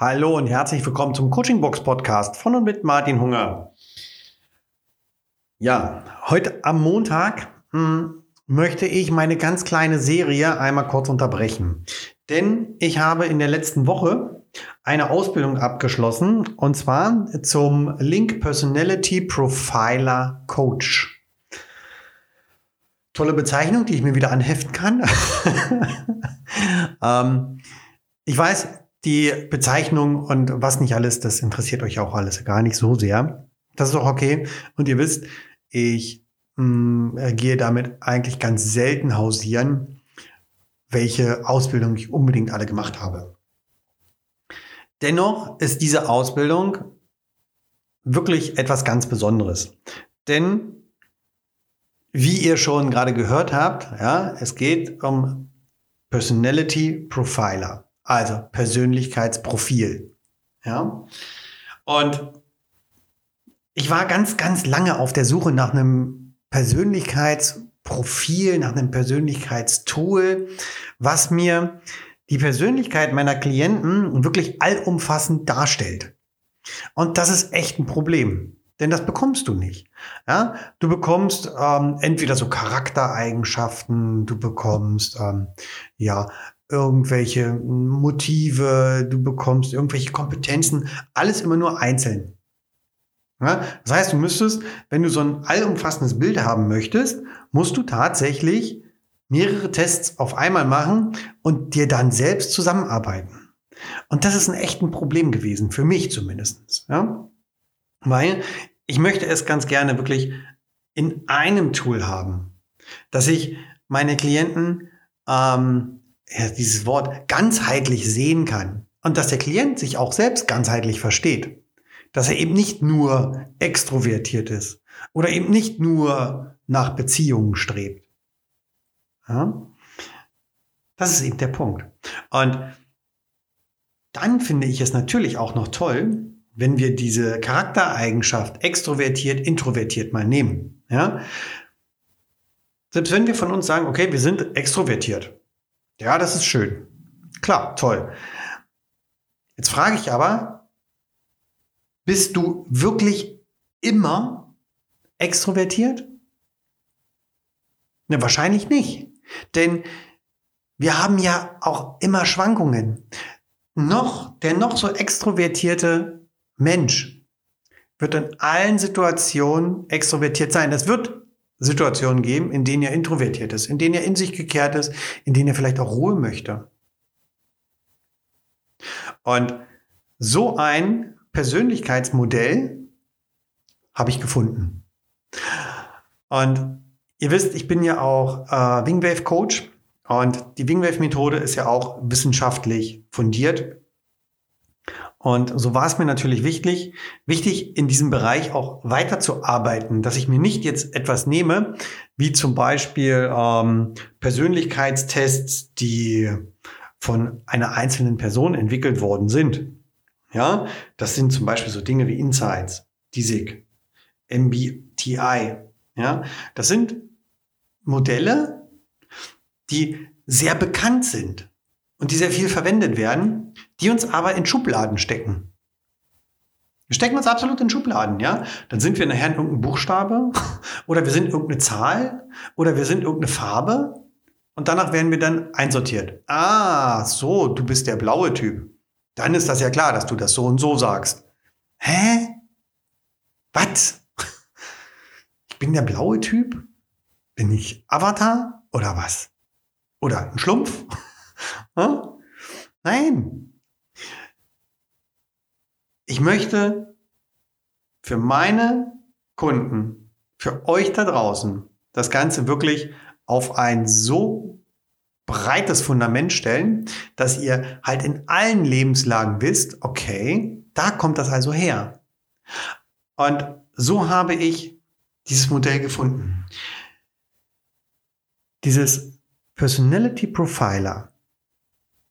Hallo und herzlich willkommen zum Coaching Box Podcast von und mit Martin Hunger. Ja, heute am Montag hm, möchte ich meine ganz kleine Serie einmal kurz unterbrechen. Denn ich habe in der letzten Woche eine Ausbildung abgeschlossen und zwar zum Link Personality Profiler Coach. Tolle Bezeichnung, die ich mir wieder anheften kann. ähm, ich weiß, die Bezeichnung und was nicht alles, das interessiert euch auch alles gar nicht so sehr. Das ist auch okay. Und ihr wisst, ich mh, mm, gehe damit eigentlich ganz selten hausieren, welche Ausbildung ich unbedingt alle gemacht habe. Dennoch ist diese Ausbildung wirklich etwas ganz Besonderes. Denn wie ihr schon gerade gehört habt, ja, es geht um Personality Profiler also Persönlichkeitsprofil. Ja. Und ich war ganz, ganz lange auf der Suche nach einem Persönlichkeitsprofil, nach einem Persönlichkeitstool, was mir die Persönlichkeit meiner Klienten wirklich allumfassend darstellt. Und das ist echt ein Problem. Denn das bekommst du nicht. Ja? Du bekommst ähm, entweder so Charaktereigenschaften, du bekommst ähm, ja irgendwelche Motive, du bekommst irgendwelche Kompetenzen, alles immer nur einzeln. Ja, das heißt, du müsstest, wenn du so ein allumfassendes Bild haben möchtest, musst du tatsächlich mehrere Tests auf einmal machen und dir dann selbst zusammenarbeiten. Und das ist ein echtes Problem gewesen, für mich zumindest. Ja? Weil ich möchte es ganz gerne wirklich in einem Tool haben, dass ich meine Klienten ähm, ja, dieses Wort ganzheitlich sehen kann und dass der Klient sich auch selbst ganzheitlich versteht. Dass er eben nicht nur extrovertiert ist oder eben nicht nur nach Beziehungen strebt. Ja? Das ist eben der Punkt. Und dann finde ich es natürlich auch noch toll, wenn wir diese Charaktereigenschaft extrovertiert, introvertiert mal nehmen. Ja? Selbst wenn wir von uns sagen, okay, wir sind extrovertiert, ja, das ist schön. Klar, toll. Jetzt frage ich aber, bist du wirklich immer extrovertiert? Ne, wahrscheinlich nicht. Denn wir haben ja auch immer Schwankungen. Noch, der noch so extrovertierte Mensch wird in allen Situationen extrovertiert sein. Das wird Situationen geben, in denen er introvertiert ist, in denen er in sich gekehrt ist, in denen er vielleicht auch Ruhe möchte. Und so ein Persönlichkeitsmodell habe ich gefunden. Und ihr wisst, ich bin ja auch äh, Wingwave Coach und die Wingwave Methode ist ja auch wissenschaftlich fundiert. Und so war es mir natürlich wichtig, wichtig in diesem Bereich auch weiterzuarbeiten, dass ich mir nicht jetzt etwas nehme, wie zum Beispiel ähm, Persönlichkeitstests, die von einer einzelnen Person entwickelt worden sind. Ja, das sind zum Beispiel so Dinge wie Insights, DISIC, MBTI. Ja, das sind Modelle, die sehr bekannt sind und die sehr viel verwendet werden, die uns aber in Schubladen stecken. Wir stecken uns absolut in Schubladen, ja? Dann sind wir nachher in irgendeinem Buchstabe oder wir sind irgendeine Zahl oder wir sind irgendeine Farbe und danach werden wir dann einsortiert. Ah, so, du bist der blaue Typ. Dann ist das ja klar, dass du das so und so sagst. Hä? Was? Ich bin der blaue Typ? Bin ich Avatar oder was? Oder ein Schlumpf? Nein. Ich möchte für meine Kunden, für euch da draußen, das Ganze wirklich auf ein so breites Fundament stellen, dass ihr halt in allen Lebenslagen wisst, okay, da kommt das also her. Und so habe ich dieses Modell gefunden. Dieses Personality Profiler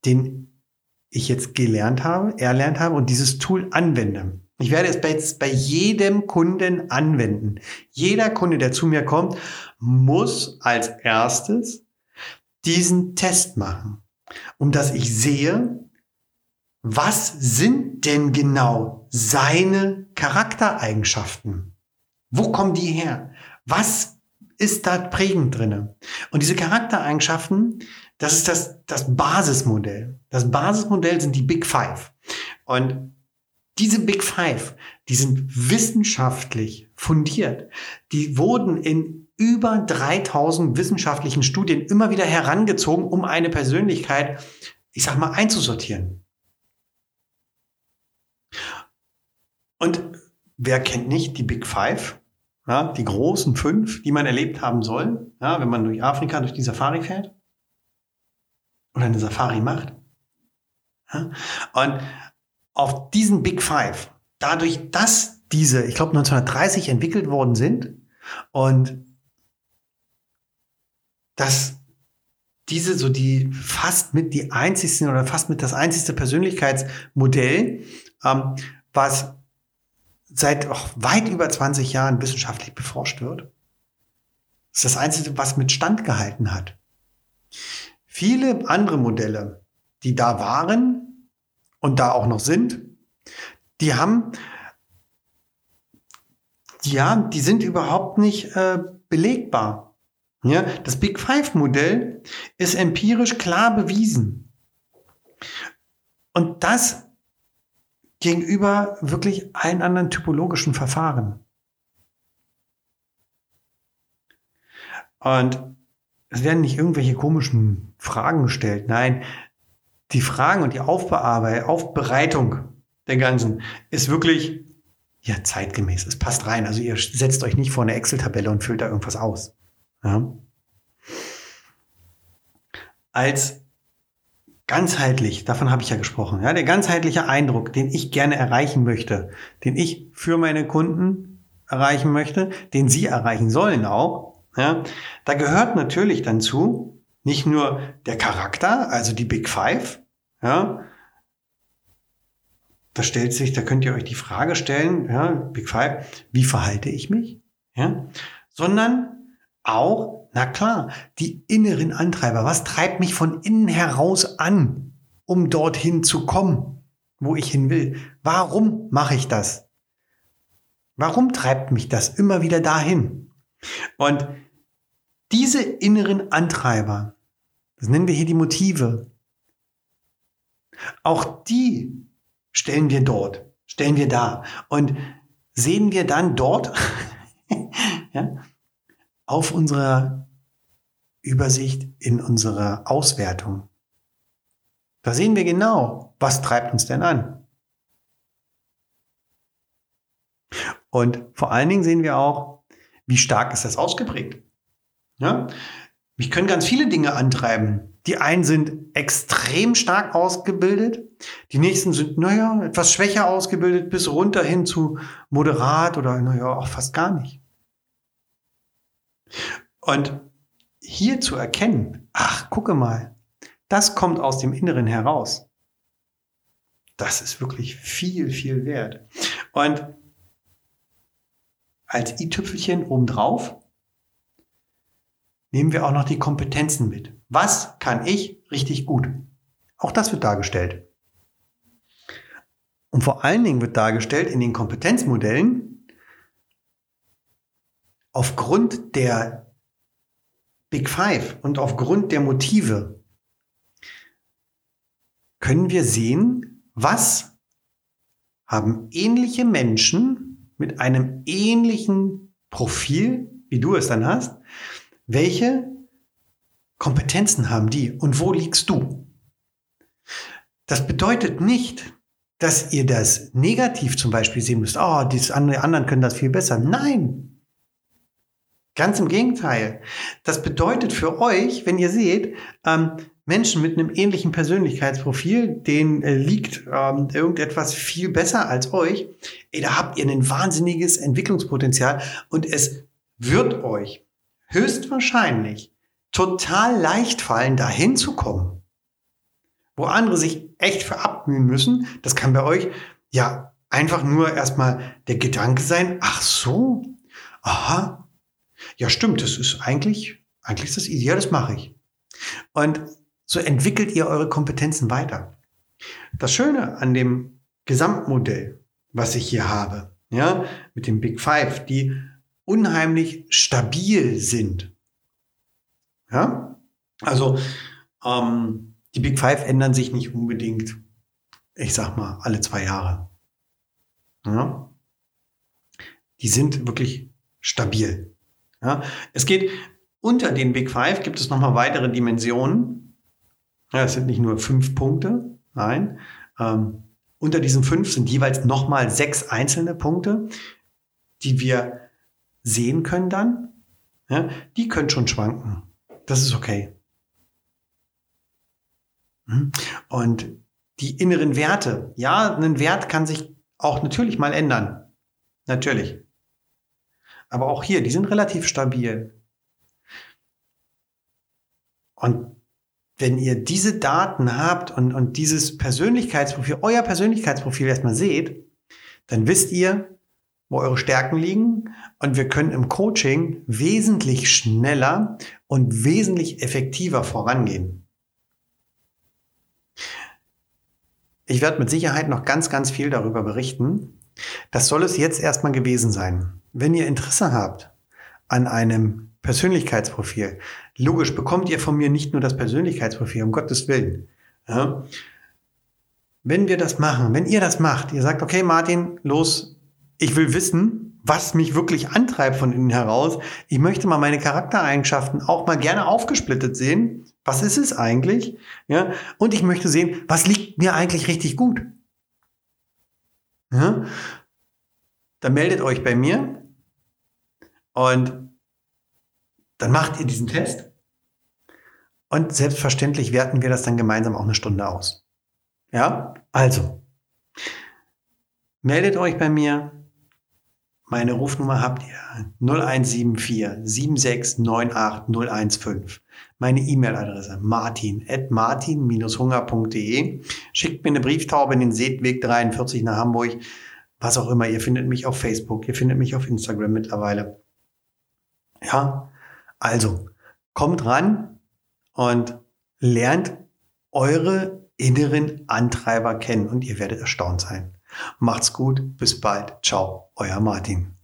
den ich jetzt gelernt habe, erlernt habe und dieses Tool anwende. Ich werde es bei, bei jedem Kunden anwenden. Jeder Kunde, der zu mir kommt, muss als erstes diesen Test machen, um dass ich sehe, was sind denn genau seine Charaktereigenschaften? Wo kommen die her? Was ist da prägend drinne? Und diese Charaktereigenschaften, das ist das, das Basismodell. Das Basismodell sind die Big Five. Und diese Big Five, die sind wissenschaftlich fundiert. Die wurden in über 3000 wissenschaftlichen Studien immer wieder herangezogen, um eine Persönlichkeit, ich sag mal, einzusortieren. Und wer kennt nicht die Big Five? Ja, die großen fünf, die man erlebt haben soll, ja, wenn man durch Afrika durch die Safari fährt oder eine Safari macht. Ja, und auf diesen Big Five, dadurch, dass diese, ich glaube 1930 entwickelt worden sind und dass diese so die fast mit die einzigsten oder fast mit das einzigste Persönlichkeitsmodell, ähm, was seit weit über 20 Jahren wissenschaftlich beforscht wird. Das ist das Einzige, was mit Stand gehalten hat. Viele andere Modelle, die da waren und da auch noch sind, die haben, ja, die sind überhaupt nicht äh, belegbar. Ja, das Big Five Modell ist empirisch klar bewiesen. Und das gegenüber wirklich allen anderen typologischen Verfahren. Und es werden nicht irgendwelche komischen Fragen gestellt. Nein, die Fragen und die Aufbereitung der ganzen ist wirklich ja zeitgemäß. Es passt rein. Also ihr setzt euch nicht vor eine Excel-Tabelle und füllt da irgendwas aus. Ja. Als ganzheitlich, davon habe ich ja gesprochen, ja, der ganzheitliche Eindruck, den ich gerne erreichen möchte, den ich für meine Kunden erreichen möchte, den sie erreichen sollen auch, ja, da gehört natürlich dann zu nicht nur der Charakter, also die Big Five, ja, da stellt sich, da könnt ihr euch die Frage stellen, ja, Big Five, wie verhalte ich mich, ja, sondern auch na klar, die inneren Antreiber. Was treibt mich von innen heraus an, um dorthin zu kommen, wo ich hin will? Warum mache ich das? Warum treibt mich das immer wieder dahin? Und diese inneren Antreiber, das nennen wir hier die Motive, auch die stellen wir dort, stellen wir da und sehen wir dann dort ja, auf unserer Übersicht in unserer Auswertung. Da sehen wir genau, was treibt uns denn an. Und vor allen Dingen sehen wir auch, wie stark ist das ausgeprägt. Ja? Mich können ganz viele Dinge antreiben. Die einen sind extrem stark ausgebildet, die nächsten sind, naja, etwas schwächer ausgebildet, bis runter hin zu moderat oder, naja, auch fast gar nicht. Und hier zu erkennen, ach, gucke mal, das kommt aus dem Inneren heraus. Das ist wirklich viel, viel wert. Und als i-Tüpfelchen obendrauf nehmen wir auch noch die Kompetenzen mit. Was kann ich richtig gut? Auch das wird dargestellt. Und vor allen Dingen wird dargestellt in den Kompetenzmodellen aufgrund der Big Five und aufgrund der Motive können wir sehen, was haben ähnliche Menschen mit einem ähnlichen Profil, wie du es dann hast, welche Kompetenzen haben die und wo liegst du? Das bedeutet nicht, dass ihr das negativ zum Beispiel sehen müsst. Oh, die anderen können das viel besser. Nein, Ganz im Gegenteil. Das bedeutet für euch, wenn ihr seht, ähm, Menschen mit einem ähnlichen Persönlichkeitsprofil, denen äh, liegt ähm, irgendetwas viel besser als euch, ey, da habt ihr ein wahnsinniges Entwicklungspotenzial und es wird euch höchstwahrscheinlich total leicht fallen, dahin zu kommen. Wo andere sich echt für abmühen müssen, das kann bei euch ja einfach nur erstmal der Gedanke sein, ach so, aha, ja, stimmt, das ist eigentlich, eigentlich ist das easy. Ja, das mache ich. Und so entwickelt ihr eure Kompetenzen weiter. Das Schöne an dem Gesamtmodell, was ich hier habe, ja, mit dem Big Five, die unheimlich stabil sind. Ja, also ähm, die Big Five ändern sich nicht unbedingt, ich sag mal, alle zwei Jahre. Ja? Die sind wirklich stabil. Ja? Es geht unter den Big Five gibt es nochmal weitere Dimensionen. Ja, es sind nicht nur fünf Punkte, nein. Ähm, unter diesen fünf sind jeweils nochmal sechs einzelne Punkte, die wir sehen können dann. Ja, die können schon schwanken. Das ist okay. Hm? Und die inneren Werte. Ja, ein Wert kann sich auch natürlich mal ändern. Natürlich. Aber auch hier, die sind relativ stabil. Und wenn ihr diese Daten habt und, und dieses Persönlichkeitsprofil, euer Persönlichkeitsprofil erstmal seht, dann wisst ihr, wo eure Stärken liegen und wir können im Coaching wesentlich schneller und wesentlich effektiver vorangehen. Ich werde mit Sicherheit noch ganz, ganz viel darüber berichten. Das soll es jetzt erstmal gewesen sein. Wenn ihr Interesse habt an einem Persönlichkeitsprofil, logisch bekommt ihr von mir nicht nur das Persönlichkeitsprofil, um Gottes Willen. Ja. Wenn wir das machen, wenn ihr das macht, ihr sagt, okay, Martin, los, ich will wissen, was mich wirklich antreibt von innen heraus. Ich möchte mal meine Charaktereigenschaften auch mal gerne aufgesplittet sehen. Was ist es eigentlich? Ja, und ich möchte sehen, was liegt mir eigentlich richtig gut? Ja, dann meldet euch bei mir und dann macht ihr diesen Test. Und selbstverständlich werten wir das dann gemeinsam auch eine Stunde aus. Ja, also meldet euch bei mir. Meine Rufnummer habt ihr 0174 7698 015. Meine E-Mail-Adresse martin at martin-hunger.de. Schickt mir eine Brieftaube in den Seetweg 43 nach Hamburg. Was auch immer. Ihr findet mich auf Facebook. Ihr findet mich auf Instagram mittlerweile. Ja, also kommt ran und lernt eure inneren Antreiber kennen und ihr werdet erstaunt sein. Macht's gut, bis bald. Ciao, euer Martin.